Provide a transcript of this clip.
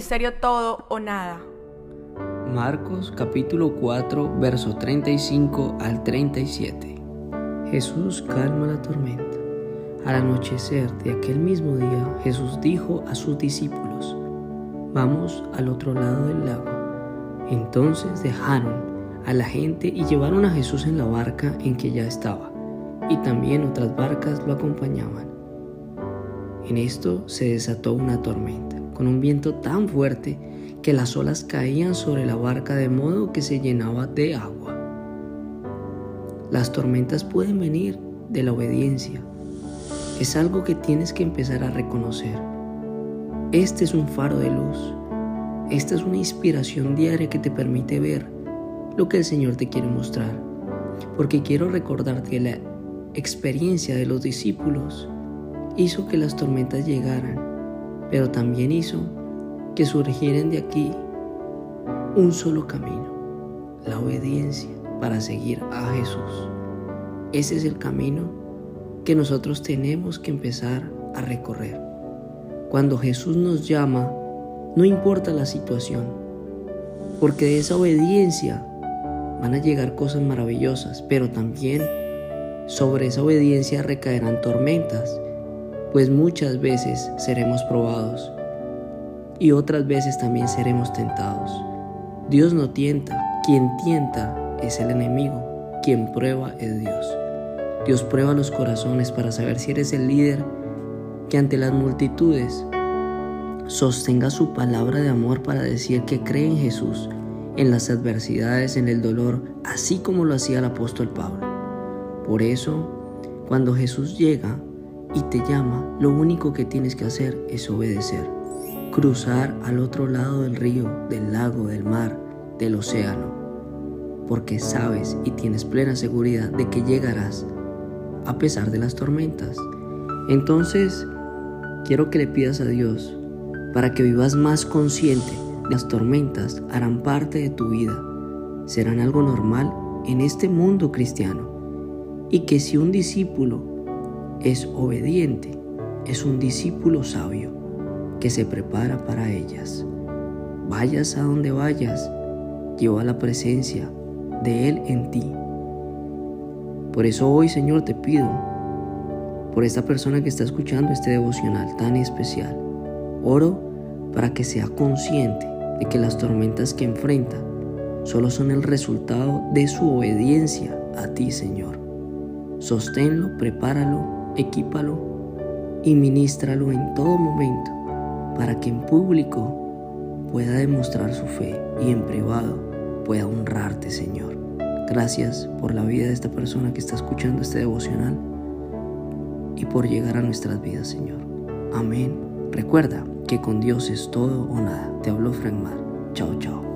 ministerio todo o nada. Marcos capítulo 4, verso 35 al 37. Jesús calma la tormenta. Al anochecer de aquel mismo día, Jesús dijo a sus discípulos, Vamos al otro lado del lago. Entonces dejaron a la gente y llevaron a Jesús en la barca en que ya estaba, y también otras barcas lo acompañaban. En esto se desató una tormenta, con un viento tan fuerte que las olas caían sobre la barca de modo que se llenaba de agua. Las tormentas pueden venir de la obediencia. Es algo que tienes que empezar a reconocer. Este es un faro de luz. Esta es una inspiración diaria que te permite ver lo que el Señor te quiere mostrar. Porque quiero recordarte que la experiencia de los discípulos hizo que las tormentas llegaran, pero también hizo que surgieran de aquí un solo camino, la obediencia para seguir a Jesús. Ese es el camino que nosotros tenemos que empezar a recorrer. Cuando Jesús nos llama, no importa la situación, porque de esa obediencia van a llegar cosas maravillosas, pero también sobre esa obediencia recaerán tormentas, pues muchas veces seremos probados y otras veces también seremos tentados. Dios no tienta, quien tienta es el enemigo, quien prueba es Dios. Dios prueba los corazones para saber si eres el líder que ante las multitudes sostenga su palabra de amor para decir que cree en Jesús en las adversidades, en el dolor, así como lo hacía el apóstol Pablo. Por eso, cuando Jesús llega y te llama, lo único que tienes que hacer es obedecer. Cruzar al otro lado del río, del lago, del mar, del océano. Porque sabes y tienes plena seguridad de que llegarás a pesar de las tormentas. Entonces, quiero que le pidas a Dios para que vivas más consciente las tormentas harán parte de tu vida, serán algo normal en este mundo cristiano y que si un discípulo es obediente, es un discípulo sabio que se prepara para ellas. Vayas a donde vayas, lleva la presencia de Él en ti. Por eso hoy, Señor, te pido por esta persona que está escuchando este devocional tan especial. Oro para que sea consciente de que las tormentas que enfrenta solo son el resultado de su obediencia a ti, Señor. Sosténlo, prepáralo, equípalo y ministralo en todo momento para que en público pueda demostrar su fe y en privado pueda honrarte, Señor. Gracias por la vida de esta persona que está escuchando este devocional y por llegar a nuestras vidas, Señor. Amén. Recuerda que con Dios es todo o nada. Te habló Frank Mar. Chao, chao.